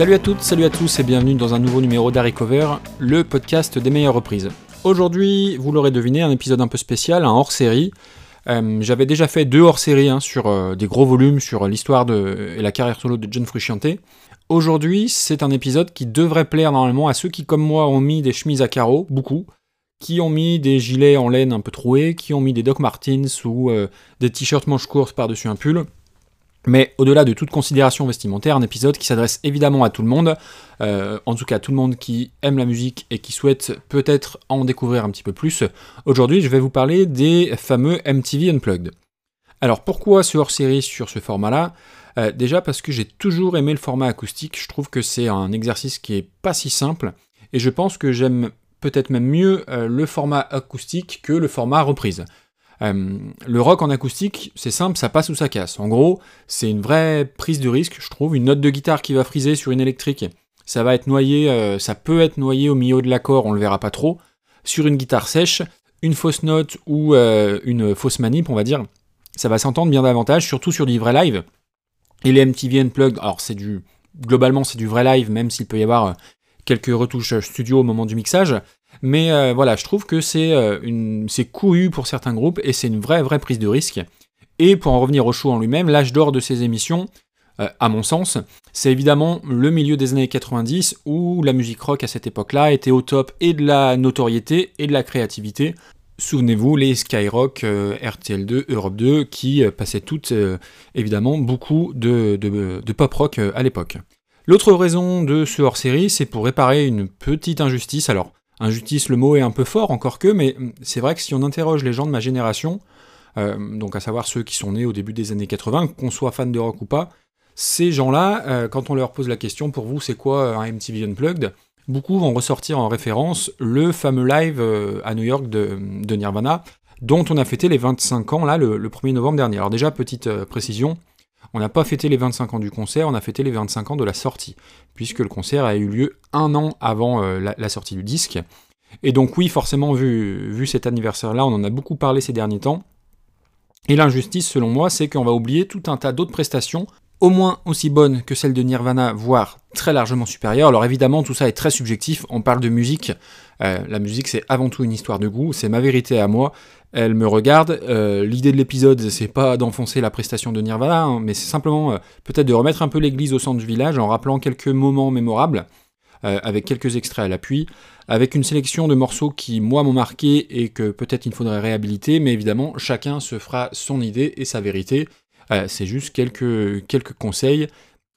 Salut à toutes, salut à tous et bienvenue dans un nouveau numéro d'Harry Cover, le podcast des meilleures reprises. Aujourd'hui, vous l'aurez deviné, un épisode un peu spécial, un hors-série. Euh, j'avais déjà fait deux hors-séries hein, sur euh, des gros volumes sur l'histoire et la carrière solo de John Frusciante. Aujourd'hui, c'est un épisode qui devrait plaire normalement à ceux qui, comme moi, ont mis des chemises à carreaux, beaucoup, qui ont mis des gilets en laine un peu troués, qui ont mis des Doc Martens ou euh, des t-shirts manches courtes par-dessus un pull. Mais au-delà de toute considération vestimentaire, un épisode qui s'adresse évidemment à tout le monde, euh, en tout cas tout le monde qui aime la musique et qui souhaite peut-être en découvrir un petit peu plus. Aujourd'hui, je vais vous parler des fameux MTV Unplugged. Alors pourquoi ce hors-série sur ce format-là? Euh, Déjà parce que j'ai toujours aimé le format acoustique, je trouve que c'est un exercice qui est pas si simple, et je pense que j'aime peut-être même mieux euh, le format acoustique que le format reprise. Euh, le rock en acoustique, c'est simple, ça passe ou ça casse. En gros, c'est une vraie prise de risque, je trouve. Une note de guitare qui va friser sur une électrique, ça va être noyé, euh, ça peut être noyé au milieu de l'accord, on le verra pas trop. Sur une guitare sèche, une fausse note ou euh, une fausse manip, on va dire, ça va s'entendre bien davantage, surtout sur du vrai live. Et les MTV Unplugged, alors c'est du globalement c'est du vrai live, même s'il peut y avoir quelques retouches studio au moment du mixage. Mais euh, voilà, je trouve que c'est euh, couru pour certains groupes et c'est une vraie, vraie prise de risque. Et pour en revenir au show en lui-même, l'âge d'or de ces émissions, euh, à mon sens, c'est évidemment le milieu des années 90 où la musique rock à cette époque-là était au top et de la notoriété et de la créativité. Souvenez-vous, les Skyrock, RTL2, Europe 2, qui passaient toutes, évidemment, beaucoup de, de pop rock à l'époque. L'autre raison de ce hors-série, c'est pour réparer une petite injustice. Alors, Injustice, le mot est un peu fort, encore que, mais c'est vrai que si on interroge les gens de ma génération, euh, donc à savoir ceux qui sont nés au début des années 80, qu'on soit fan de rock ou pas, ces gens-là, euh, quand on leur pose la question, pour vous, c'est quoi un MTV Unplugged? Beaucoup vont ressortir en référence le fameux live euh, à New York de, Nirvana, dont on a fêté les 25 ans là le, le 1er novembre dernier. Alors déjà, petite précision, on n'a pas fêté les 25 ans du concert, on a fêté les 25 ans de la sortie, puisque le concert a eu lieu un an avant euh, la, sortie du disque. Et donc oui, forcément, vu, vu cet anniversaire-là, on en a beaucoup parlé ces derniers temps. Et l'injustice, selon moi, c'est qu'on va oublier tout un tas d'autres prestations, au moins aussi bonnes que celles de Nirvana, voire très largement supérieures. Alors évidemment, tout ça est très subjectif, on parle de musique, euh, la musique c'est avant tout une histoire de goût, c'est ma vérité à moi, elle me regarde. Euh, l'idée de l'épisode, c'est pas d'enfoncer la prestation de Nirvana, hein, mais c'est simplement euh, peut-être de remettre un peu l'église au centre du village en rappelant quelques moments mémorables, avec quelques extraits à l'appui, avec une sélection de morceaux qui, moi, m'ont marqué et que peut-être il faudrait réhabiliter, mais évidemment, chacun se fera son idée et sa vérité. C'est juste quelques, quelques conseils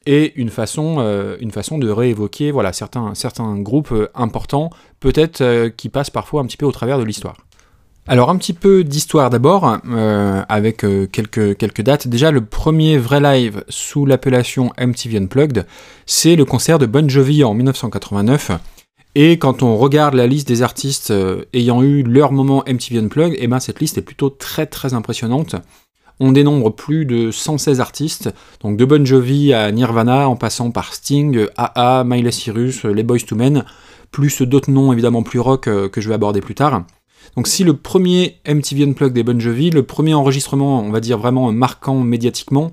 et une façon, une façon de réévoquer voilà, certains, certains groupes importants, peut-être qui passent parfois un petit peu au travers de l'histoire. Alors un petit peu d'histoire d'abord, euh, avec euh, quelques, quelques dates. Déjà le premier vrai live sous l'appellation MTV Unplugged, c'est le concert de Bon Jovi en 1989. Et quand on regarde la liste des artistes euh, ayant eu leur moment MTV Unplugged, eh ben cette liste est plutôt très très impressionnante. On dénombre plus de 116 artistes, donc de Bon Jovi à Nirvana, en passant par Sting, AA, Miley Cyrus, les Boys to Men, plus d'autres noms évidemment plus rock que je vais aborder plus tard. Donc si le premier MTV Unplugged des Bon Jovi, le premier enregistrement, on va dire vraiment marquant médiatiquement,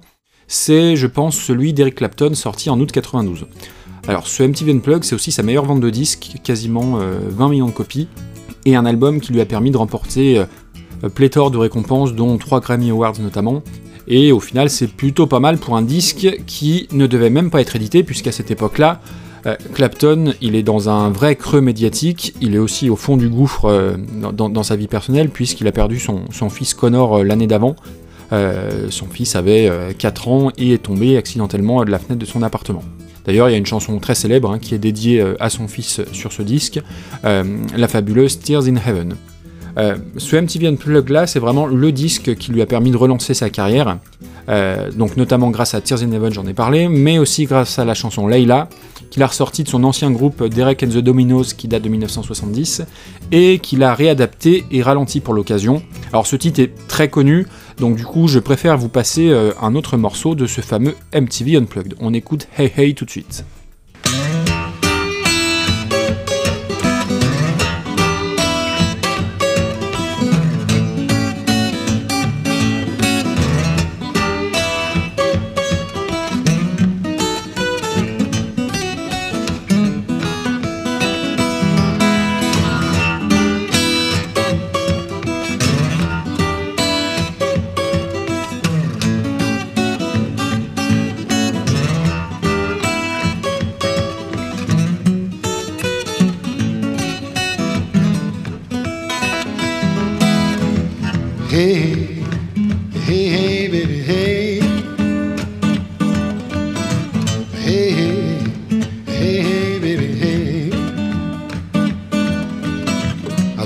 c'est, je pense, celui d'Eric Clapton sorti en août 92. Alors ce MTV Unplugged, c'est aussi sa meilleure vente de disques, quasiment 20 euh, millions de copies, et un album qui lui a permis de remporter euh, pléthore de récompenses, dont 3 Grammy Awards notamment, et au final c'est plutôt pas mal pour un disque qui ne devait même pas être édité, puisqu'à cette époque-là, euh, Clapton, il est dans un vrai creux médiatique, il est aussi au fond du gouffre euh, dans, sa vie personnelle, puisqu'il a perdu son, fils Connor euh, l'année d'avant. son fils avait 4 ans et est tombé accidentellement de la fenêtre de son appartement. D'ailleurs, il y a une chanson très célèbre hein, qui est dédiée à son fils sur ce disque, la fabuleuse Tears in Heaven. Ce MTV Unplugged là, c'est vraiment le disque qui lui a permis de relancer sa carrière, donc notamment grâce à Tears in Heaven, j'en ai parlé, mais aussi grâce à la chanson Layla, qu'il a ressorti de son ancien groupe Derek and the Dominos qui date de 1970 et qu'il a réadapté et ralenti pour l'occasion. Alors ce titre est très connu, donc du coup je préfère vous passer euh, un autre morceau de ce fameux MTV Unplugged. On écoute Hey Hey tout de suite.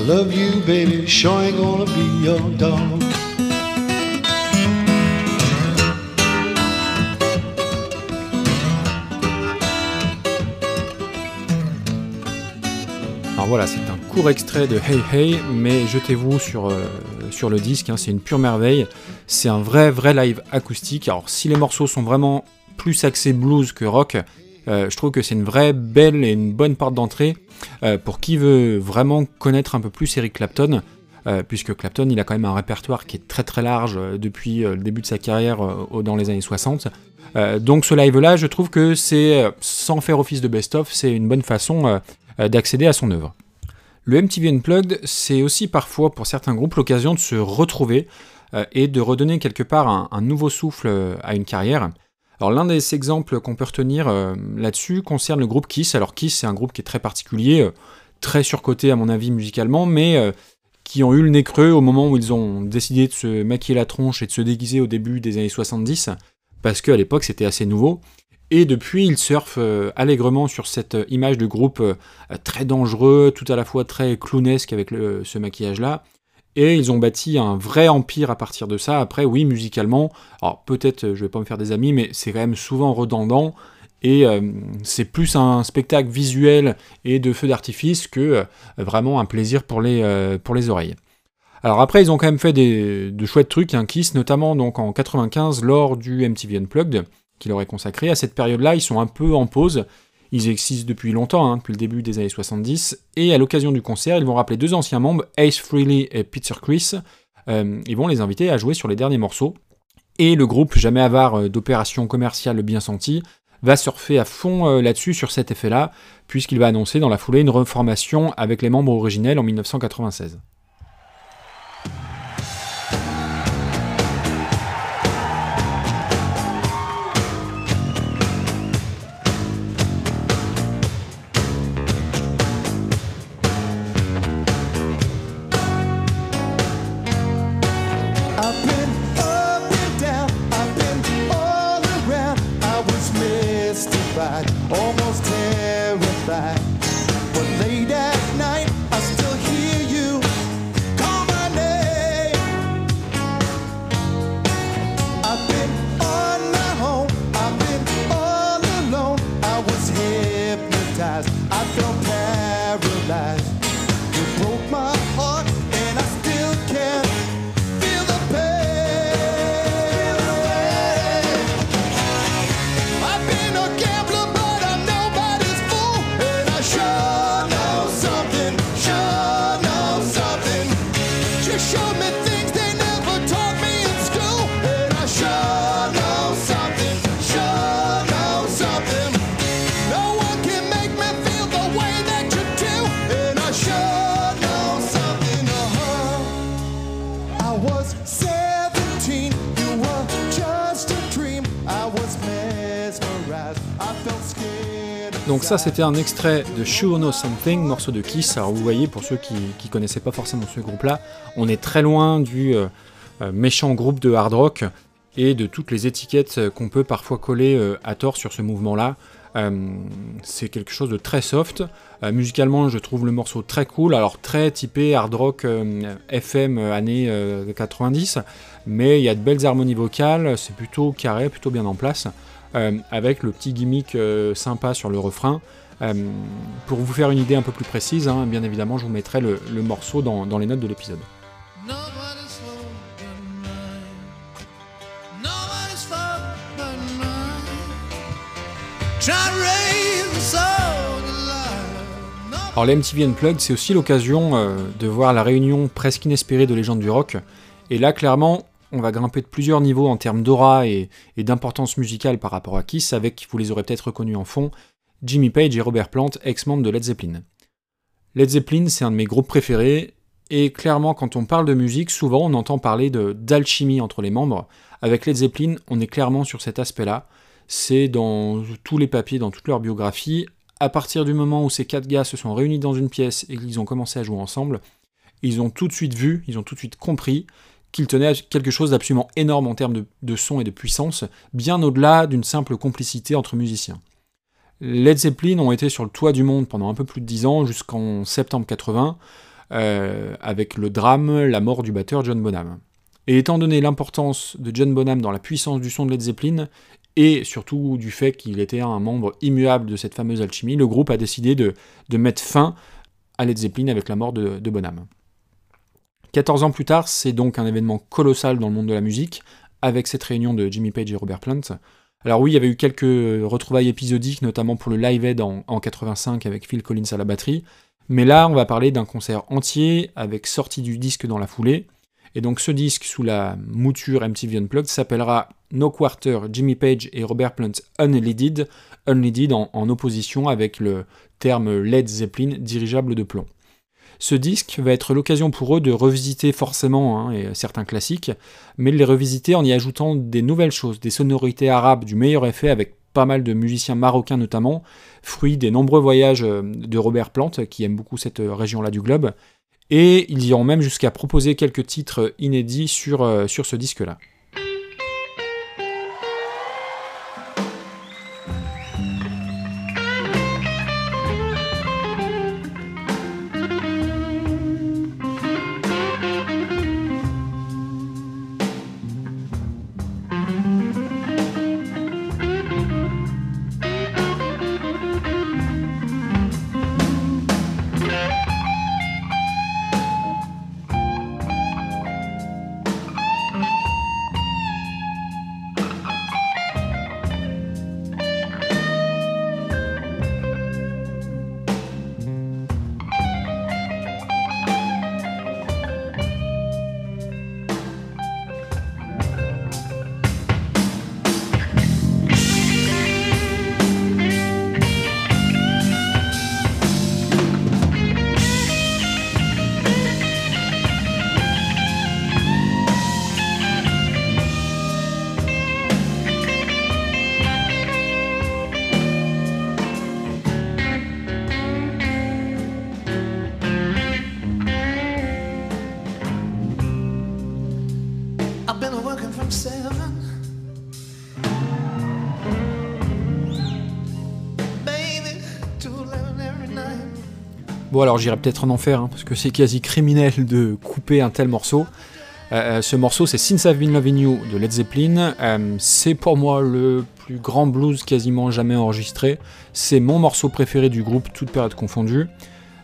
Baby, sure ain't gonna be your dog. Alors voilà, c'est un court extrait de Hey Hey, mais jetez-vous sur, euh, le disque, hein, c'est une pure merveille. C'est un vrai, vrai live acoustique. Alors si les morceaux sont vraiment plus axés blues que rock, euh, je trouve que c'est une vraie belle et une bonne porte d'entrée euh, pour qui veut vraiment connaître un peu plus Eric Clapton. puisque Clapton, il a quand même un répertoire qui est très très large depuis le début de sa carrière dans les années 60. donc ce live-là, je trouve que c'est, sans faire office de best-of, c'est une bonne façon euh, d'accéder à son œuvre. Le MTV Unplugged, c'est aussi parfois pour certains groupes l'occasion de se retrouver euh, et de redonner quelque part un, nouveau souffle euh, à une carrière. Alors l'un des exemples qu'on peut retenir là-dessus concerne le groupe Kiss. Alors Kiss, c'est un groupe qui est très particulier, très surcoté à mon avis musicalement, mais qui ont eu le nez creux au moment où ils ont décidé de se maquiller la tronche et de se déguiser au début des années 70, parce qu'à l'époque c'était assez nouveau. Et depuis, ils surfent euh, allègrement sur cette euh, image de groupe euh, très dangereux, tout à la fois très clownesque avec ce maquillage-là. Et ils ont bâti un vrai empire à partir de ça. Après, oui, musicalement, alors peut-être, je vais pas me faire des amis, mais c'est quand même souvent redondant. Et c'est plus un spectacle visuel et de feu d'artifice que vraiment un plaisir pour les, pour les oreilles. Alors après, ils ont quand même fait de chouettes trucs, un hein, Kiss, notamment donc en 95 lors du MTV Unplugged qu'il aurait consacré. À cette période-là, ils sont un peu en pause. Ils existent depuis longtemps, hein, depuis le début des années 70, et à l'occasion du concert, ils vont rappeler deux anciens membres, Ace Frehley et Peter Chris. Euh, ils vont les inviter à jouer sur les derniers morceaux. Et le groupe, jamais avare euh, d'opérations commerciales bien senties, va surfer à fond euh, là-dessus, sur cet effet-là, puisqu'il va annoncer dans la foulée une reformation avec les membres originels en 1996. Donc ça c'était un extrait de Sure Know Something, morceau de Kiss. Alors vous voyez, pour ceux qui ne connaissaient pas forcément ce groupe-là, on est très loin du euh, euh, méchant groupe de hard rock et de toutes les étiquettes qu'on peut parfois coller euh, à tort sur ce mouvement-là. c'est quelque chose de très soft. musicalement, je trouve le morceau très cool, alors très typé hard rock FM années 90, mais il y a de belles harmonies vocales, c'est plutôt carré, plutôt bien en place. Euh, avec le petit gimmick euh, sympa sur le refrain. Euh, pour vous faire une idée un peu plus précise, hein, bien évidemment, je vous mettrai le, morceau dans, les notes de l'épisode. Alors les MTV Unplugged, c'est aussi l'occasion de voir la réunion presque inespérée de légendes du rock. Et là, clairement, on va grimper de plusieurs niveaux en termes d'aura et, d'importance musicale par rapport à Kiss, avec, vous les aurez peut-être reconnus en fond, Jimmy Page et Robert Plant, ex-membres de Led Zeppelin. Led Zeppelin, c'est un de mes groupes préférés, et clairement, quand on parle de musique, souvent on entend parler d'alchimie entre les membres. Avec Led Zeppelin, on est clairement sur cet aspect-là. C'est dans tous les papiers, dans toute leur biographie. À partir du moment où ces quatre gars se sont réunis dans une pièce et qu'ils ont commencé à jouer ensemble, ils ont tout de suite vu, ils ont tout de suite compris qu'il tenait à quelque chose d'absolument énorme en termes de, son et de puissance, bien au-delà d'une simple complicité entre musiciens. Led Zeppelin ont été sur le toit du monde pendant un peu plus de 10 ans, jusqu'en septembre 80. avec le drame, la mort du batteur John Bonham. Et étant donné l'importance de John Bonham dans la puissance du son de Led Zeppelin, et surtout du fait qu'il était un membre immuable de cette fameuse alchimie, le groupe a décidé de, mettre fin à Led Zeppelin avec la mort de, de Bonham. 14 ans plus tard, c'est donc un événement colossal dans le monde de la musique, avec cette réunion de Jimmy Page et Robert Plant. Alors oui, il y avait eu quelques retrouvailles épisodiques, notamment pour le Live Aid en, en 85 avec Phil Collins à la batterie, mais là on va parler d'un concert entier avec sortie du disque dans la foulée, et donc ce disque sous la mouture MTV Unplugged s'appellera No Quarter, Jimmy Page et Robert Plant Unleaded, Unleaded en opposition avec le terme Led Zeppelin dirigeable de plomb. Ce disque va être l'occasion pour eux de revisiter forcément hein, certains classiques, mais de les revisiter en y ajoutant des nouvelles choses, des sonorités arabes du meilleur effet avec pas mal de musiciens marocains notamment, fruit des nombreux voyages euh, de Robert Plant, qui aime beaucoup cette euh, région-là du globe, et ils iront même jusqu'à proposer quelques titres inédits sur, euh, sur ce disque-là. Bon alors j'irai peut-être en enfer, hein, parce que c'est quasi criminel de couper un tel morceau. Euh, euh, ce morceau c'est Since I've Been Loving You de Led Zeppelin. Euh, c'est pour moi le plus grand blues quasiment jamais enregistré. C'est mon morceau préféré du groupe, toute période confondue.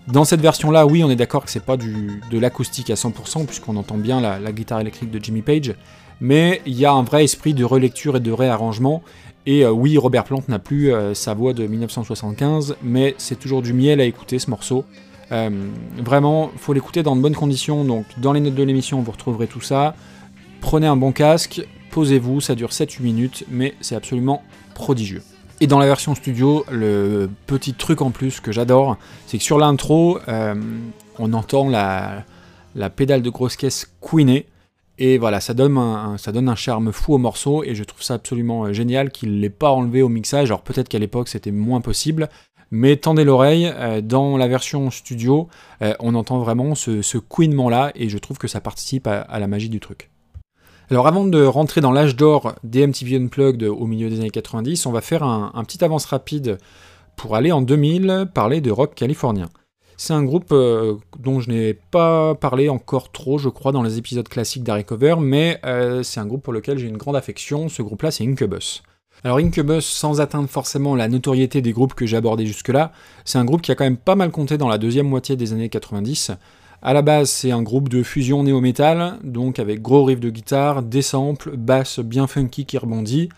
Dans cette version-là, oui, on est d'accord que c'est pas du, de l'acoustique à 100%, puisqu'on entend bien la, guitare électrique de Jimmy Page, mais il y a un vrai esprit de relecture et de réarrangement, et euh, oui, Robert Plant n'a plus euh, sa voix de 1975, mais c'est toujours du miel à écouter ce morceau. Euh, vraiment, faut l'écouter dans de bonnes conditions. Donc, dans les notes de l'émission, vous retrouverez tout ça. Prenez un bon casque, posez-vous, ça dure 7-8 minutes, mais c'est absolument prodigieux. Et dans la version studio, le petit truc en plus que j'adore, c'est que sur l'intro, on entend la, pédale de grosse caisse queener. Et voilà, ça donne, un, charme fou au morceau, et je trouve ça absolument euh, génial qu'il ne l'ait pas enlevé au mixage. Alors peut-être qu'à l'époque c'était moins possible, mais tendez l'oreille, euh, dans la version studio, euh, on entend vraiment ce, ce couinement-là, et je trouve que ça participe à, la magie du truc. Alors avant de rentrer dans l'âge d'or des MTV Unplugged au milieu des années 90, on va faire un, un petit avance rapide pour aller en 2000 parler de rock californien. C'est un groupe euh, dont je n'ai pas parlé encore trop, je crois, dans les épisodes classiques d'Harry mais euh, c'est un groupe pour lequel j'ai une grande affection. Ce groupe-là, c'est Incubus. Alors Incubus, sans atteindre forcément la notoriété des groupes que j'ai abordés jusque-là, c'est un groupe qui a quand même pas mal compté dans la deuxième moitié des années 90. À la base, c'est un groupe de fusion néo-metal, donc avec gros riffs de guitare, des samples, basse bien funky qui rebondit,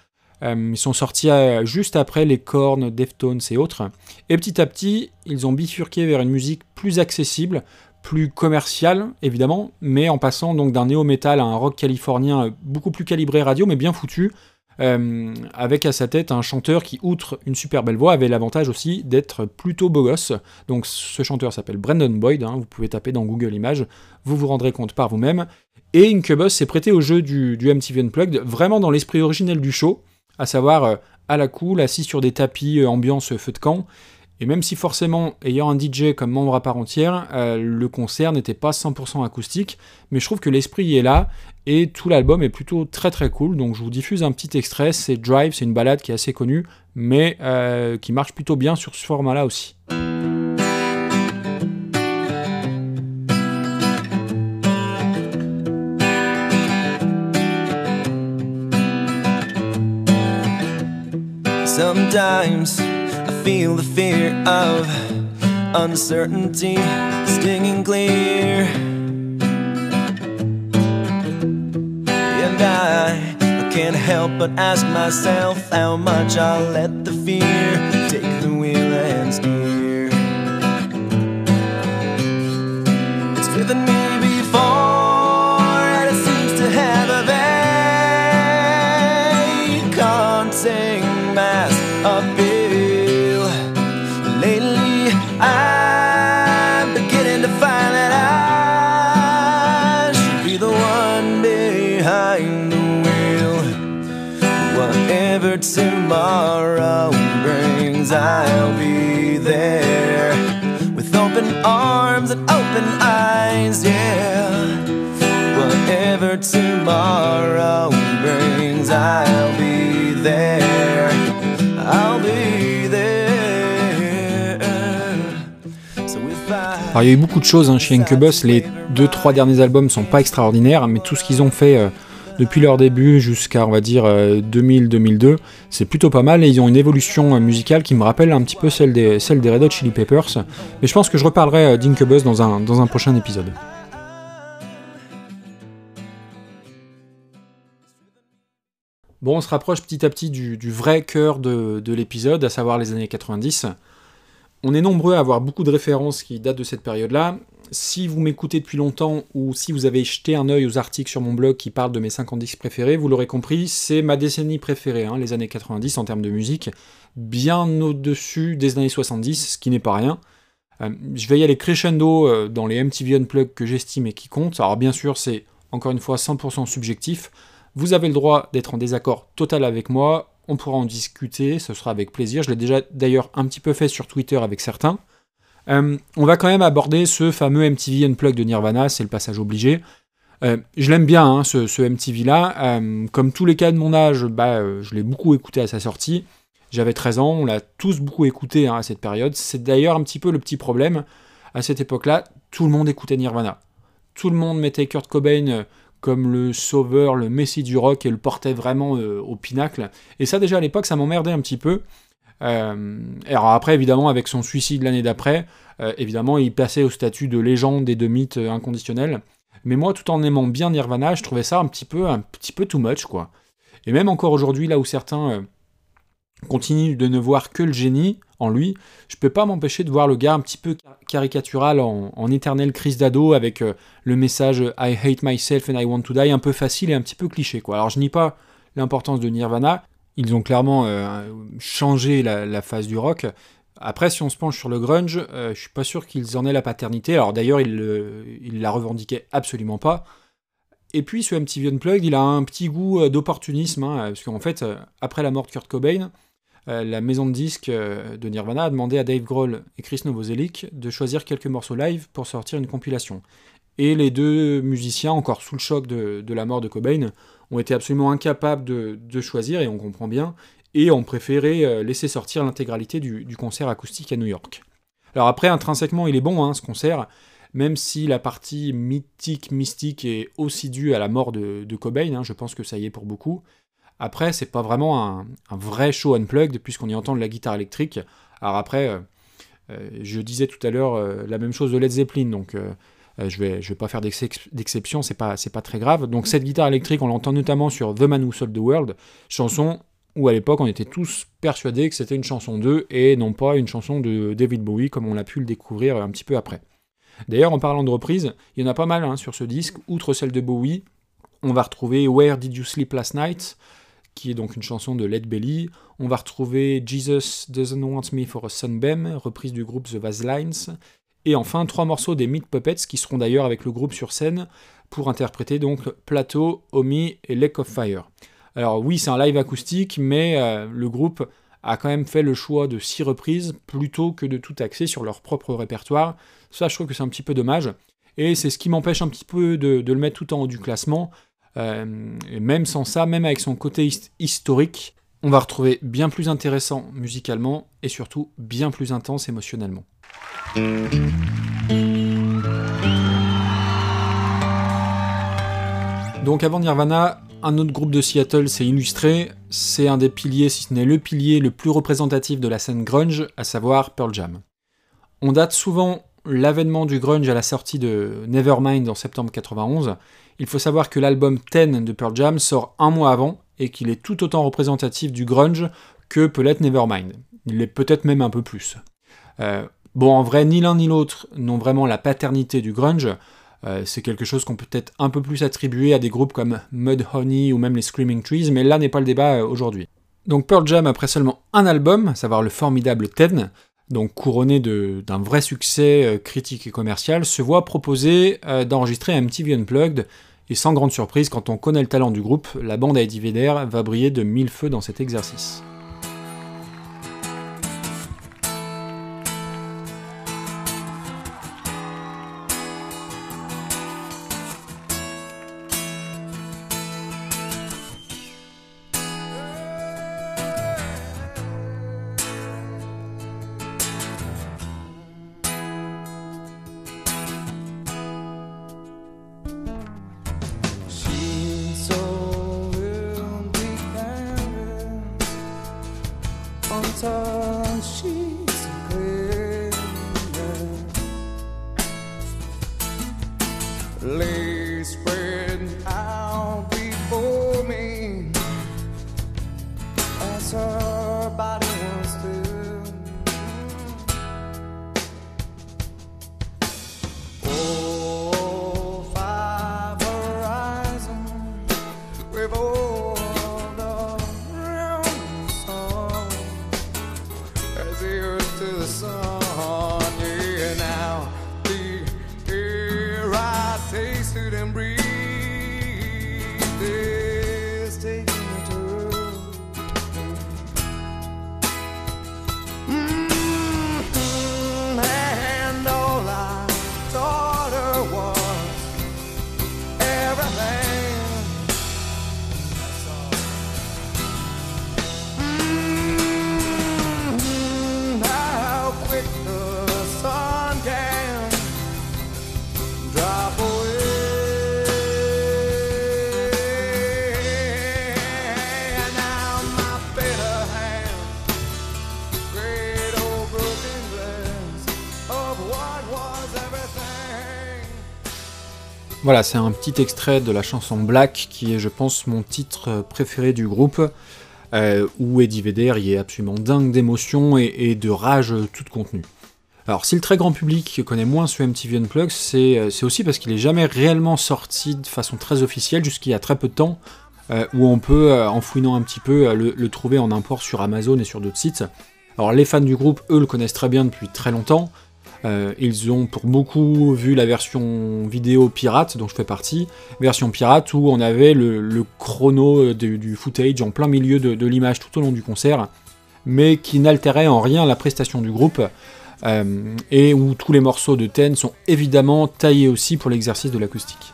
euh, ils sont sortis euh, juste après les cornes, Deftones et autres. Et petit à petit, ils ont bifurqué vers une musique plus accessible, plus commerciale évidemment, mais en passant donc d'un néo-metal à un rock californien euh, beaucoup plus calibré radio, mais bien foutu. avec à sa tête un chanteur qui, outre une super belle voix, avait l'avantage aussi d'être plutôt beau gosse. Donc ce chanteur s'appelle Brandon Boyd, hein, vous pouvez taper dans Google Images, vous vous rendrez compte par vous-même. Et Incubus s'est prêté au jeu du, du MTV Unplugged, vraiment dans l'esprit originel du show à savoir euh, à la cool, assis sur des tapis euh, ambiance feu de camp. Et même si forcément, ayant un DJ comme membre à part entière, euh, le concert n'était pas 100% acoustique, mais je trouve que l'esprit est là, et tout l'album est plutôt très très cool, donc je vous diffuse un petit extrait, c'est Drive, c'est une balade qui est assez connue, mais qui marche plutôt bien sur ce format-là aussi. Sometimes I feel the fear of uncertainty stinging clear. And I, I can't help but ask myself how much I'll let the fear Alors il y a eu beaucoup de choses hein, chez Incubus, les deux trois derniers albums sont pas extraordinaires, mais tout ce qu'ils ont fait euh, depuis leur début jusqu'à on va dire euh, 2000-2002, c'est plutôt pas mal et ils ont une évolution euh, musicale qui me rappelle un petit peu celle des, Red Hot Chili Peppers, mais je pense que je reparlerai euh, d'Incubus dans un, prochain épisode. Bon, on se rapproche petit à petit du, vrai cœur de l'épisode, à savoir les années 90. On est nombreux à avoir beaucoup de références qui datent de cette période-là. Si vous m'écoutez depuis longtemps ou si vous avez jeté un œil aux articles sur mon blog qui parlent de mes 50 disques préférés, vous l'aurez compris, c'est ma décennie préférée, hein, les années 90 en termes de musique, bien au-dessus des années 70, ce qui n'est pas rien. Euh, je vais y aller crescendo euh, dans les MTV Unplugged que j'estime et qui comptent. Alors bien sûr, c'est encore une fois 100% subjectif. Vous avez le droit d'être en désaccord total avec moi, on pourra en discuter, ce sera avec plaisir. Je l'ai déjà d'ailleurs un petit peu fait sur Twitter avec certains. Euh, on va quand même aborder ce fameux MTV Unplugged de Nirvana, c'est le passage obligé. Euh, je l'aime bien, hein, ce, MTV-là. Euh, comme tous les cas de mon âge, bah, je l'ai beaucoup écouté à sa sortie. J'avais 13 ans, on l'a tous beaucoup écouté hein, à cette période. C'est d'ailleurs un petit peu le petit problème. À cette époque-là, tout le monde écoutait Nirvana. Tout le monde mettait Kurt Cobain comme le sauveur, le messie du rock et le portait vraiment euh, au pinacle. Et ça, déjà à l'époque, ça m'emmerdait un petit peu. Euh, alors après, évidemment, avec son suicide l'année d'après, euh, évidemment, il passait au statut de légende et de mythe euh, inconditionnel. Mais moi, tout en aimant bien Nirvana, je trouvais ça un petit peu, un petit peu too much, quoi. Et même encore aujourd'hui, là où certains euh, continuent de ne voir que le génie en lui, je peux pas m'empêcher de voir le gars un petit peu car- caricatural en, éternelle crise d'ado avec euh, le message I hate myself and I want to die, un peu facile et un petit peu cliché, quoi. Alors je nie pas l'importance de Nirvana, ils ont clairement euh, changé la, la phase du rock. Après, si on se penche sur le grunge, euh, je suis pas sûr qu'ils en aient la paternité. Alors d'ailleurs, ils, ils la revendiquaient absolument pas. Et puis ce MTV Unplugged, il a un petit goût euh, d'opportunisme, hein, parce qu'en fait, euh, après la mort de Kurt Cobain, euh, la maison de disques euh, de Nirvana a demandé à Dave Grohl et Chris Novoselic de choisir quelques morceaux live pour sortir une compilation. Et les deux musiciens, encore sous le choc de, la mort de Cobain, ont été absolument incapables de, choisir, et on comprend bien, et ont préféré euh, laisser sortir l'intégralité du, concert acoustique à New York. Alors après, intrinsèquement, il est bon, hein, ce concert, même si la partie mythique, mystique est aussi due à la mort de, de Cobain, hein, je pense que ça y est pour beaucoup. Après, c'est pas vraiment un, vrai show unplugged, puisqu'on y entend de la guitare électrique. Alors après, euh, euh, je disais tout à l'heure euh, la même chose de Led Zeppelin, donc je vais, je vais pas faire d'excep- d'exception, c'est pas, pas très grave. Donc cette guitare électrique, on l'entend notamment sur The Man Who Sold the World, chanson où à l'époque on était tous persuadés que c'était une chanson d'eux et non pas une chanson de David Bowie comme on l'a pu le découvrir un petit peu après. D'ailleurs, en parlant de reprises, il y en a pas mal hein, sur ce disque. Outre celle de Bowie, on va retrouver Where Did You Sleep Last Night, qui est donc une chanson de Led Belly. On va retrouver Jesus Doesn't Want Me for a Sunbeam, reprise du groupe The Vaselines. Et enfin, trois morceaux des Meat Puppets, qui seront d'ailleurs avec le groupe sur scène pour interpréter donc Plateau, Omi et Lake of Fire. Alors oui, c'est un live acoustique, mais euh, le groupe a quand même fait le choix de six reprises plutôt que de tout axer sur leur propre répertoire. Ça, je trouve que c'est un petit peu dommage. Et c'est ce qui m'empêche un petit peu de, de le mettre tout en haut du classement. Euh, et même sans ça, même avec son côté his- historique, on va retrouver bien plus intéressant musicalement et surtout bien plus intense émotionnellement. Donc avant Nirvana, un autre groupe de Seattle s'est illustré, c'est un des piliers, si ce n'est le pilier le plus représentatif de la scène grunge, à savoir Pearl Jam. On date souvent l'avènement du grunge à la sortie de Nevermind en septembre 91. Il faut savoir que l'album Ten de Pearl Jam sort un mois avant et qu'il est tout autant représentatif du grunge que peut Nevermind. Il l'est peut-être même un peu plus. Euh, bon, en vrai, ni l'un ni l'autre n'ont vraiment la paternité du grunge. Euh, c'est quelque chose qu'on peut peut-être un peu plus attribuer à des groupes comme Mudhoney ou même les Screaming Trees, mais là n'est pas le débat euh, aujourd'hui. Donc Pearl Jam, après seulement un album, savoir le formidable Ten, donc couronné d'un vrai succès critique et commercial, se voit proposer d'enregistrer un MTV Unplugged, et sans grande surprise, quand on connaît le talent du groupe, la bande à Eddie Vedder va briller de mille feux dans cet exercice. Voilà, c'est un petit extrait de la chanson Black, qui est, je pense, mon titre préféré du groupe, euh, où Eddie Vedder y est absolument dingue d'émotion et, de rage toute contenue. Alors, si le très grand public connaît moins ce MTV Unplugged, c'est aussi parce qu'il est jamais réellement sorti de façon très officielle jusqu'il y a très peu de temps, euh, où on peut, euh, en fouinant un petit peu, le, trouver en import sur Amazon et sur d'autres sites. Alors, les fans du groupe, eux, le connaissent très bien depuis très longtemps, euh, ils ont pour beaucoup vu la version vidéo pirate, dont je fais partie, version pirate où on avait le, chrono du footage en plein milieu de, l'image tout au long du concert, mais qui n'altérait en rien la prestation du groupe, euh, et où tous les morceaux de Ten sont évidemment taillés aussi pour l'exercice de l'acoustique.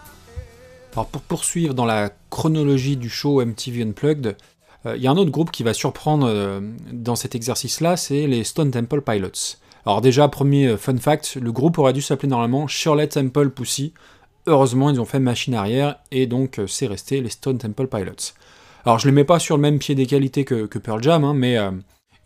Alors pour poursuivre dans la chronologie du show MTV Unplugged, euh, il y a un autre groupe qui va surprendre dans cet exercice-là, c'est les Stone Temple Pilots. Alors déjà, premier euh, fun fact, le groupe aurait dû s'appeler normalement Shirley Temple Pussy. Heureusement, ils ont fait machine arrière, et donc euh, c'est resté les Stone Temple Pilots. Alors je les mets pas sur le même pied d'égalité que, que Pearl Jam, hein, mais euh,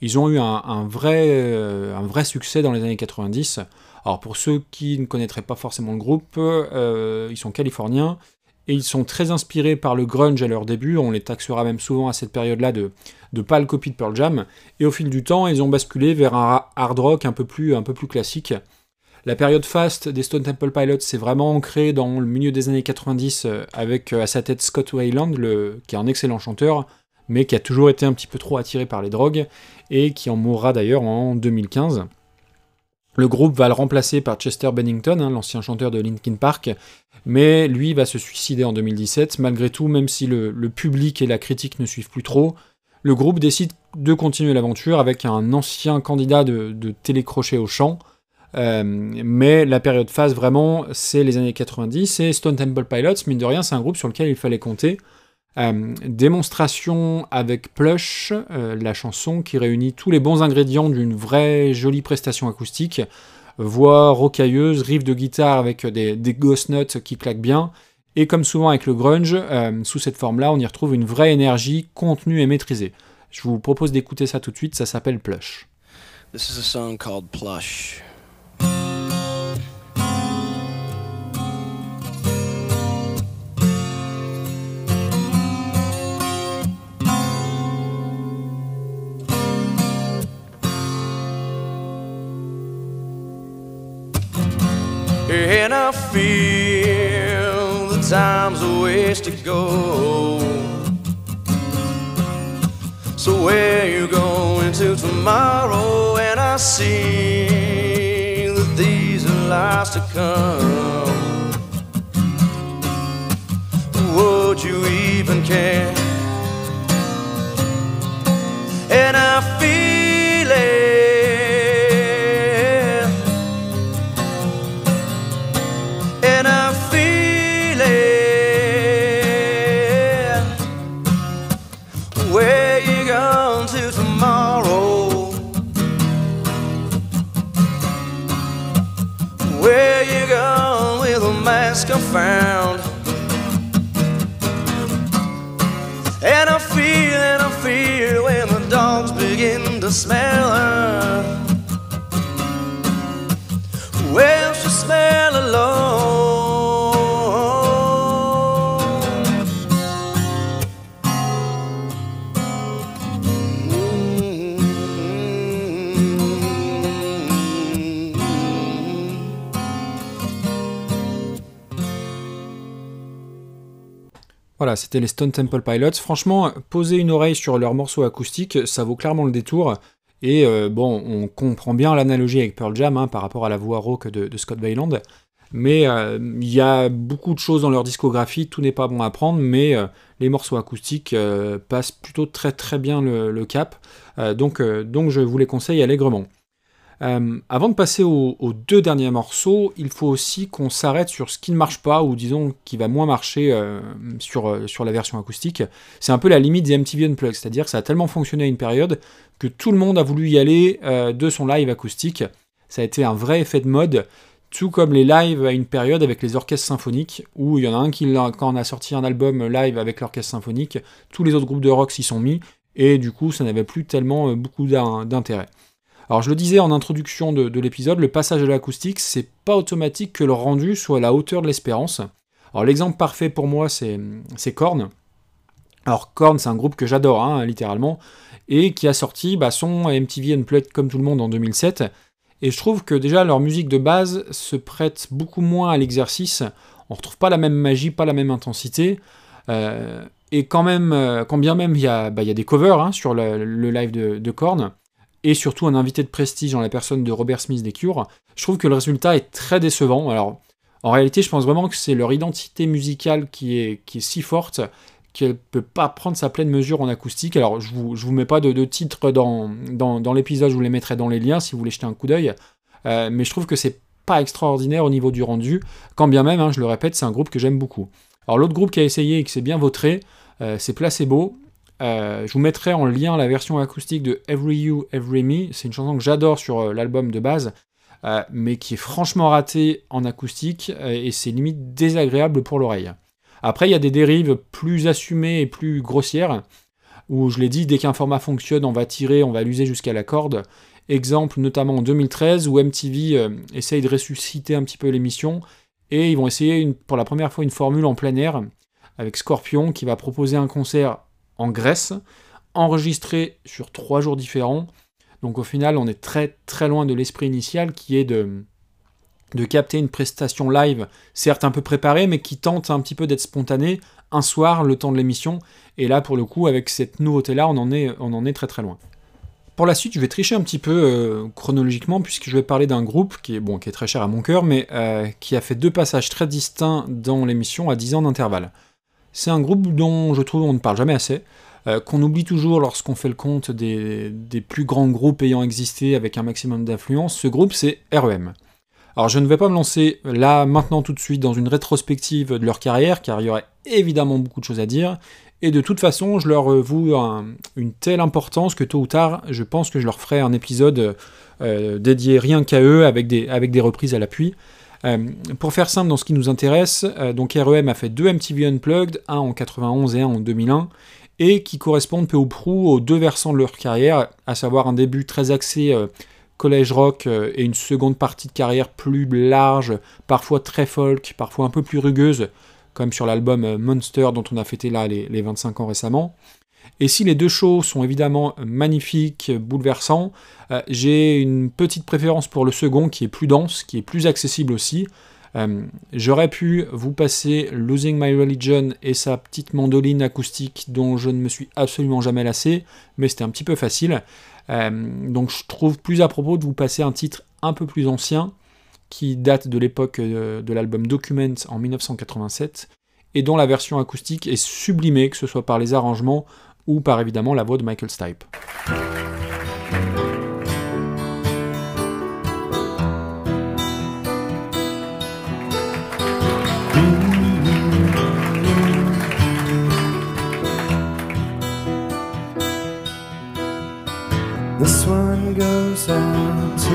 ils ont eu un, vrai, un vrai succès dans les années 90. Alors pour ceux qui ne connaîtraient pas forcément le groupe, ils sont californiens, et ils sont très inspirés par le grunge à leur début, on les taxera même souvent à cette période-là de, de pâle copie de Pearl Jam, et au fil du temps, ils ont basculé vers un hard rock un peu plus, classique. La période fast des Stone Temple Pilots s'est vraiment ancrée dans le milieu des années 90 euh, avec euh, à sa tête Scott Weiland, le, qui est un excellent chanteur, mais qui a toujours été un petit peu trop attiré par les drogues, et qui en mourra d'ailleurs en 2015. Le groupe va le remplacer par Chester Bennington, hein, l'ancien chanteur de Linkin Park, mais lui va se suicider en 2017. Malgré tout, même si le public et la critique ne suivent plus trop, le groupe décide de continuer l'aventure avec un ancien candidat de, télécrochet au chant. Euh, mais la période phase vraiment, c'est les années 90 et Stone Temple Pilots, mine de rien, c'est un groupe sur lequel il fallait compter. Euh, démonstration avec Plush, euh, la chanson qui réunit tous les bons ingrédients d'une vraie jolie prestation acoustique, voix rocailleuse, riff de guitare avec des, ghost notes qui claquent bien, Et comme souvent avec le grunge, euh, sous cette forme-là, on y retrouve une vraie énergie contenue et maîtrisée. Je vous propose d'écouter ça tout de suite, ça s'appelle Plush. This is a song called Plush. And I feel the time's a ways to go. So where you going to tomorrow? And I see that these are lies to come. Would you even care? C'était les Stone Temple Pilots. Franchement, poser une oreille sur leur morceau acoustique, ça vaut clairement le détour. Et euh, bon, on comprend bien l'analogie avec Pearl Jam hein, par rapport à la voix rauque de, Scott Weiland. Mais euh, il y a beaucoup de choses dans leur discographie, tout n'est pas bon à prendre, mais euh, les morceaux acoustiques passent plutôt très très bien le, le cap. Donc, donc je vous les conseille allègrement. Euh, avant de passer aux, deux derniers morceaux, il faut aussi qu'on s'arrête sur ce qui ne marche pas, ou disons qui va moins marcher euh, sur, euh, sur la version acoustique. C'est un peu la limite des MTV Unplugged, c'est-à-dire que ça a tellement fonctionné à une période que tout le monde a voulu y aller de son live acoustique. Ça a été un vrai effet de mode, tout comme les lives à une période avec les orchestres symphoniques, où il y en a un qui, quand on a sorti un album live avec l'orchestre symphonique, tous les autres groupes de rock s'y sont mis, et du coup ça n'avait plus tellement beaucoup d'in- d'intérêt. Alors je le disais en introduction de, de l'épisode, le passage à l'acoustique, c'est pas automatique que le rendu soit à la hauteur de l'espérance. Alors l'exemple parfait pour moi, c'est Korn. Alors Korn, c'est un groupe que j'adore, hein, littéralement, et qui a sorti bah, son MTV Unplugged comme tout le monde en 2007. Et je trouve que déjà leur musique de base se prête beaucoup moins à l'exercice. On retrouve pas la même magie, pas la même intensité. Euh, et quand même, euh, quand bien même il y a, bah, des covers hein, sur le, le live de, de Korn, et surtout un invité de prestige dans la personne de Robert Smith des Cure, je trouve que le résultat est très décevant. Alors, en réalité, je pense vraiment que c'est leur identité musicale qui est, qui est si forte qu'elle peut pas prendre sa pleine mesure en acoustique. Alors, je vous, je vous mets pas de, de titres dans, dans, dans l'épisode, je vous les mettrai dans les liens si vous voulez jeter un coup d'œil. Euh, mais je trouve que c'est pas extraordinaire au niveau du rendu, quand bien même, hein, je le répète, c'est un groupe que j'aime beaucoup. Alors, l'autre groupe qui a essayé et qui s'est bien vautré, euh, c'est Placebo. Euh, je vous mettrai en lien la version acoustique de Every You, Every Me. C'est une chanson que j'adore sur euh, l'album de base, euh, mais qui est franchement ratée en acoustique et c'est limite désagréable pour l'oreille. Après, il y a des dérives plus assumées et plus grossières, où je l'ai dit, dès qu'un format fonctionne, on va tirer, on va l'user jusqu'à la corde. Exemple notamment en 2013, où MTV essaye de ressusciter un petit peu l'émission, et ils vont essayer pour la première fois une formule en plein air, avec Scorpion, qui va proposer un concert en Grèce, enregistré sur trois jours différents. Donc au final, on est très très loin de l'esprit initial qui est de, de capter une prestation live, certes un peu préparée, mais qui tente un petit peu d'être spontanée un soir, le temps de l'émission. Et là, pour le coup, avec cette nouveauté-là, on, en est- on en est très très loin. Pour la suite, je vais tricher un petit peu euh, chronologiquement, puisque je vais parler d'un groupe qui est, bon, qui est très cher à mon cœur, mais euh, qui a fait deux passages très distincts dans l'émission à 10 ans d'intervalle. C'est un groupe dont je trouve on ne parle jamais assez, euh, qu'on oublie toujours lorsqu'on fait le compte des, plus grands groupes ayant existé avec un maximum d'influence. Ce groupe, c'est REM. Alors je ne vais pas me lancer là, maintenant, tout de suite, dans une rétrospective de leur carrière, car il y aurait évidemment beaucoup de choses à dire, et de toute façon, je leur voue un- une telle importance que tôt ou tard, je pense que je leur ferai un épisode euh, dédié rien qu'à eux, avec des, avec des reprises à l'appui. Euh, pour faire simple dans ce qui nous intéresse, euh, donc REM a fait deux MTV Unplugged, un en 91 et un en 2001, et qui correspondent peu ou prou aux deux versants de leur carrière, à savoir un début très axé euh, collège rock et une seconde partie de carrière plus large, parfois très folk, parfois un peu plus rugueuse, comme sur l'album Monster dont on a fêté là les 25 ans récemment. Et si les deux shows sont évidemment magnifiques, bouleversants, euh, j'ai une petite préférence pour le second qui est plus dense, qui est plus accessible aussi. Euh, j'aurais pu vous passer Losing My Religion et sa petite mandoline acoustique dont je ne me suis absolument jamais lassé, mais c'était un petit peu facile. Euh, donc je trouve plus à propos de vous passer un titre un peu plus ancien qui date de l'époque de l'album Document en 1987 et dont la version acoustique est sublimée, que ce soit par les arrangements ou par évidemment la voix de Michael Stipe. This one goes out to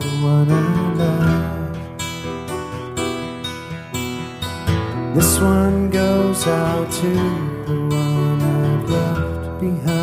the one I love. This one goes out to the one behind.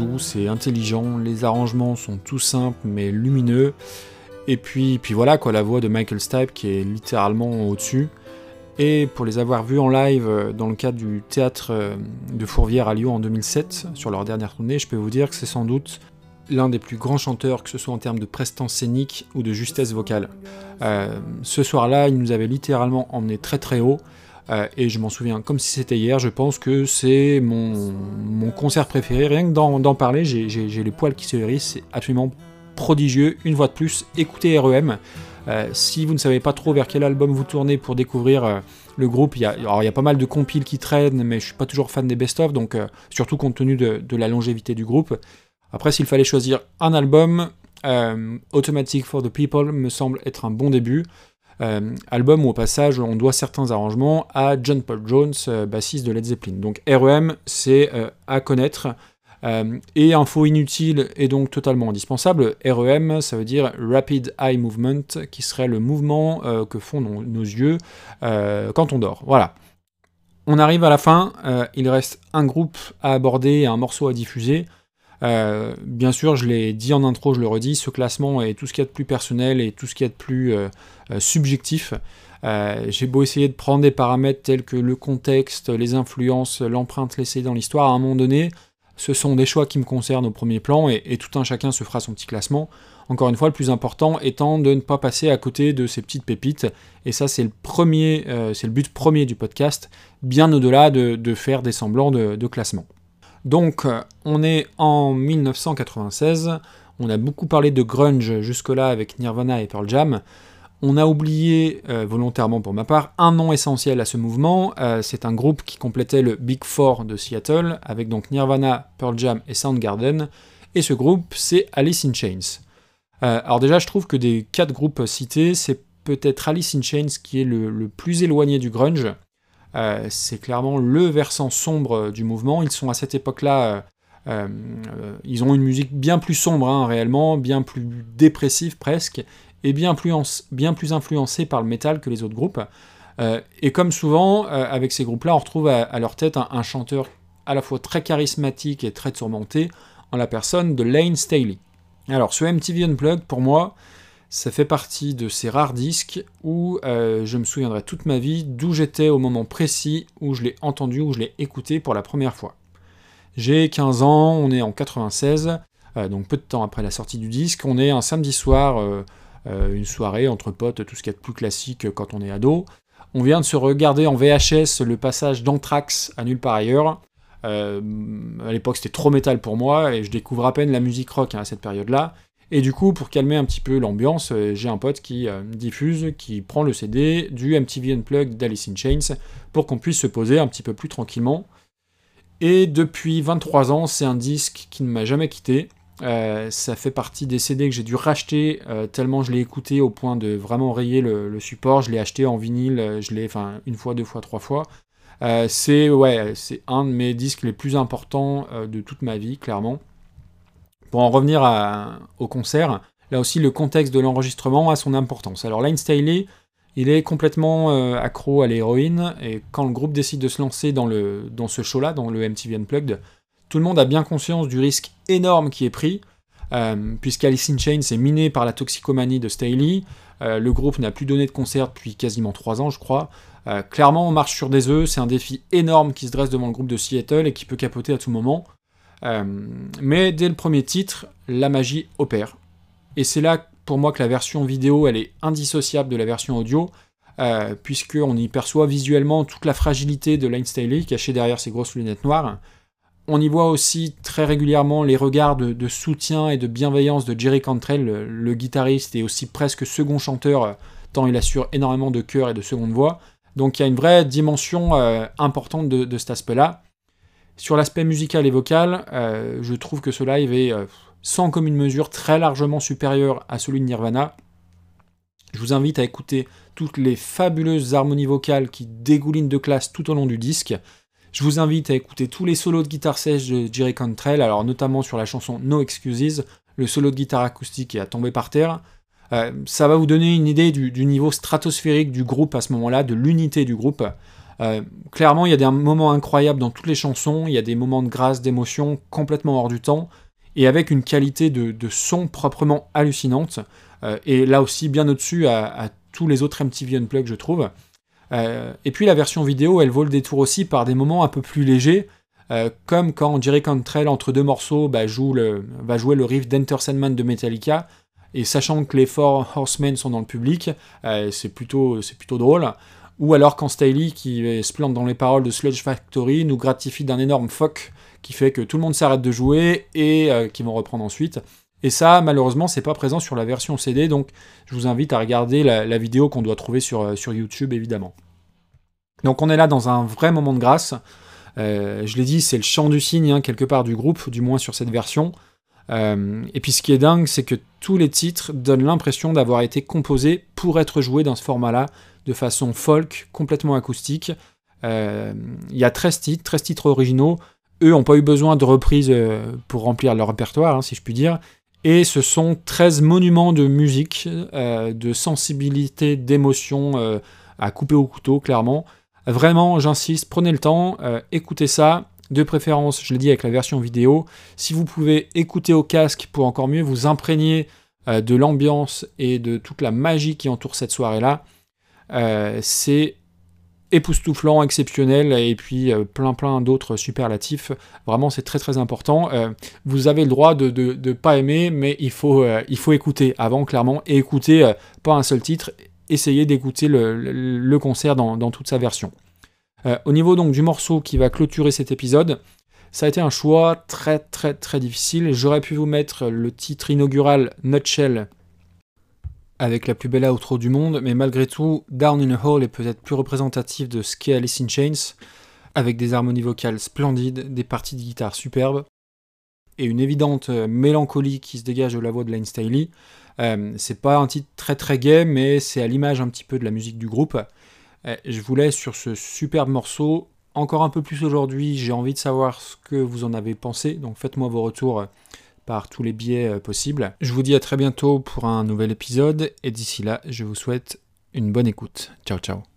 C'est doux, c'est intelligent, les arrangements sont tout simples mais lumineux, et puis, puis voilà quoi, la voix de Michael Stipe qui est littéralement au-dessus. Et pour les avoir vus en live euh, dans le cadre du théâtre euh, de Fourvière à Lyon en 2007, sur leur dernière tournée, je peux vous dire que c'est sans doute l'un des plus grands chanteurs, que ce soit en termes de prestance scénique ou de justesse vocale. Euh, ce soir-là, il nous avait littéralement emmené très très haut, euh, et je m'en souviens comme si c'était hier, je pense que c'est mon, concert préféré, rien que d'en parler, j'ai- les poils qui se hérissent, c'est absolument prodigieux, une fois de plus, écoutez REM. Euh, si vous ne savez pas trop vers quel album vous tournez pour découvrir euh, le groupe, il y, a, alors, pas mal de compiles qui traînent, mais je suis pas toujours fan des best-of, donc surtout compte tenu de, la longévité du groupe. Après, s'il fallait choisir un album, Automatic for the People me semble être un bon début. Euh, album où au passage on doit certains arrangements à John Paul Jones, euh, bassiste de Led Zeppelin. Donc REM, c'est euh, à connaître. Et info inutile et donc totalement indispensable, REM, ça veut dire Rapid Eye Movement, qui serait le mouvement que font nos, yeux quand on dort. Voilà. On arrive à la fin, il reste un groupe à aborder et un morceau à diffuser. Euh, bien sûr, je l'ai dit en intro, je le redis, ce classement est tout ce qu'il y a de plus personnel et tout ce qu'il y a de plus euh, euh, subjectif. J'ai beau essayer de prendre des paramètres tels que le contexte, les influences, l'empreinte laissée dans l'histoire, à un moment donné, ce sont des choix qui me concernent au premier plan et, tout un chacun se fera son petit classement. Encore une fois, le plus important étant de ne pas passer à côté de ces petites pépites. Et ça, c'est le premier, c'est le but premier du podcast, bien au-delà de, faire des semblants de classement. Donc, euh, on est en 1996. On a beaucoup parlé de grunge jusque-là avec Nirvana et Pearl Jam. On a oublié, euh, volontairement pour ma part, un nom essentiel à ce mouvement. Euh, c'est un groupe qui complétait le Big Four de Seattle, avec donc Nirvana, Pearl Jam et Soundgarden. Et ce groupe, c'est Alice in Chains. Alors déjà, je trouve que des quatre groupes cités, c'est peut-être Alice in Chains qui est le plus éloigné du grunge. Euh, c'est clairement le versant sombre du mouvement. Ils sont à cette époque-là Euh, euh, ils ont une musique bien plus sombre, hein, réellement, bien plus dépressive presque, et bien plus, bien plus influencée par le métal que les autres groupes. Euh, et comme souvent, avec ces groupes-là, on retrouve à, leur tête un, chanteur à la fois très charismatique et très tourmenté, en la personne de Lane Staley. Alors, ce MTV Unplugged, pour moi, ça fait partie de ces rares disques où je me souviendrai toute ma vie d'où j'étais au moment précis où je l'ai entendu, où je l'ai écouté pour la première fois. J'ai 15 ans, on est en 96, euh, donc peu de temps après la sortie du disque. On est un samedi soir, euh, euh, une soirée entre potes, tout ce qui est plus classique quand on est ado. On vient de se regarder en VHS le passage d'Anthrax à nulle part ailleurs. à l'époque, c'était trop métal pour moi et je découvre à peine la musique rock hein, à cette période-là. Et du coup, pour calmer un petit peu l'ambiance, j'ai un pote qui diffuse, qui prend le CD du MTV Unplugged d'Alice in Chains pour qu'on puisse se poser un petit peu plus tranquillement. Et depuis 23 ans, c'est un disque qui ne m'a jamais quitté. Euh, ça fait partie des CD que j'ai dû racheter euh, tellement je l'ai écouté au point de vraiment rayer le, support. Je l'ai acheté en vinyle, euh, je l'ai, enfin, une fois, deux fois, trois fois. c'est ouais, c'est un de mes disques les plus importants de toute ma vie, clairement. Pour en revenir au concert, là aussi le contexte de l'enregistrement a son importance. Alors Line Staley, il est complètement euh, accro à l'héroïne, et quand le groupe décide de se lancer dans, ce show-là, dans le MTV Unplugged, tout le monde a bien conscience du risque énorme qui est pris, euh, puisqu'Alice in Chains est miné par la toxicomanie de Staley, euh, le groupe n'a plus donné de concert depuis quasiment 3 ans, je crois. clairement, on marche sur des œufs, c'est un défi énorme qui se dresse devant le groupe de Seattle et qui peut capoter à tout moment. Mais dès le premier titre, la magie opère. Et c'est là pour moi que la version vidéo, elle est indissociable de la version audio, euh, puisqu'on y perçoit visuellement toute la fragilité de Lane Staley cachée derrière ses grosses lunettes noires. On y voit aussi très régulièrement les regards de, soutien et de bienveillance de Jerry Cantrell, le, guitariste et aussi presque second chanteur, euh, tant il assure énormément de chœur et de seconde voix. Donc il y a une vraie dimension euh, importante de, cet aspect-là. Sur l'aspect musical et vocal, je trouve que ce live est sans commune mesure, très largement supérieur à celui de Nirvana. Je vous invite à écouter toutes les fabuleuses harmonies vocales qui dégoulinent de classe tout au long du disque. Je vous invite à écouter tous les solos de guitare sèche de Jerry Cantrell, alors notamment sur la chanson No Excuses, le solo de guitare acoustique est à tomber par terre. Euh, ça va vous donner une idée du, niveau stratosphérique du groupe à ce moment-là, de l'unité du groupe. Euh, clairement, il y a des moments incroyables dans toutes les chansons, il y a des moments de grâce, d'émotion complètement hors du temps et avec une qualité de, son proprement hallucinante, euh, et là aussi bien au-dessus à, tous les autres MTV Unplugged, je trouve. Euh, et puis la version vidéo, elle vaut le détour aussi par des moments un peu plus légers, comme quand Jerry Cantrell, entre deux morceaux, bah, joue le, va jouer le riff d'Enter Sandman de Metallica, et sachant que les Four Horsemen sont dans le public, c'est plutôt, plutôt drôle. Ou alors quand Staley, qui se plante dans les paroles de Sludge Factory, nous gratifie d'un énorme fuck qui fait que tout le monde s'arrête de jouer et euh, qui vont reprendre ensuite. Et ça, malheureusement, c'est pas présent sur la version CD, donc je vous invite à regarder la, vidéo qu'on doit trouver sur, euh, sur YouTube, évidemment. Donc on est là dans un vrai moment de grâce. Euh, je l'ai dit, c'est le chant du cygne, hein, quelque part, du groupe, du moins sur cette version. et puis ce qui est dingue, c'est que tous les titres donnent l'impression d'avoir été composés pour être joués dans ce format-là, de façon folk, complètement acoustique. Il y a 13 titres, 13 titres originaux, eux n'ont pas eu besoin de reprises euh, pour remplir leur répertoire, hein, si je puis dire. Et ce sont 13 monuments de musique, euh, de sensibilité, d'émotion euh, à couper au couteau, clairement. Vraiment, j'insiste, prenez le temps, écoutez ça. De préférence, je l'ai dit avec la version vidéo. Si vous pouvez écouter au casque pour encore mieux vous imprégner de l'ambiance et de toute la magie qui entoure cette soirée-là, c'est époustouflant, exceptionnel, et puis euh, plein plein d'autres superlatifs. Vraiment, c'est très très important. Euh, vous avez le droit de ne pas aimer, mais il faut, euh, il faut écouter avant, clairement, et écouter pas un seul titre, essayez d'écouter le, concert dans, dans, toute sa version. au niveau donc du morceau qui va clôturer cet épisode, ça a été un choix très très très difficile. J'aurais pu vous mettre le titre inaugural Nutshell avec la plus belle outro du monde, mais malgré tout, Down in a Hole est peut-être plus représentatif de ce qu'est Alice in Chains, avec des harmonies vocales splendides, des parties de guitare superbes, et une évidente euh, mélancolie qui se dégage de la voix de Lane Staley. Euh, c'est pas un titre très très gai, mais c'est à l'image un petit peu de la musique du groupe. Euh, je vous laisse sur ce superbe morceau, encore un peu plus aujourd'hui. J'ai envie de savoir ce que vous en avez pensé, donc faites-moi vos retours par tous les biais possibles. Je vous dis à très bientôt pour un nouvel épisode, et d'ici là, je vous souhaite une bonne écoute. Ciao ciao.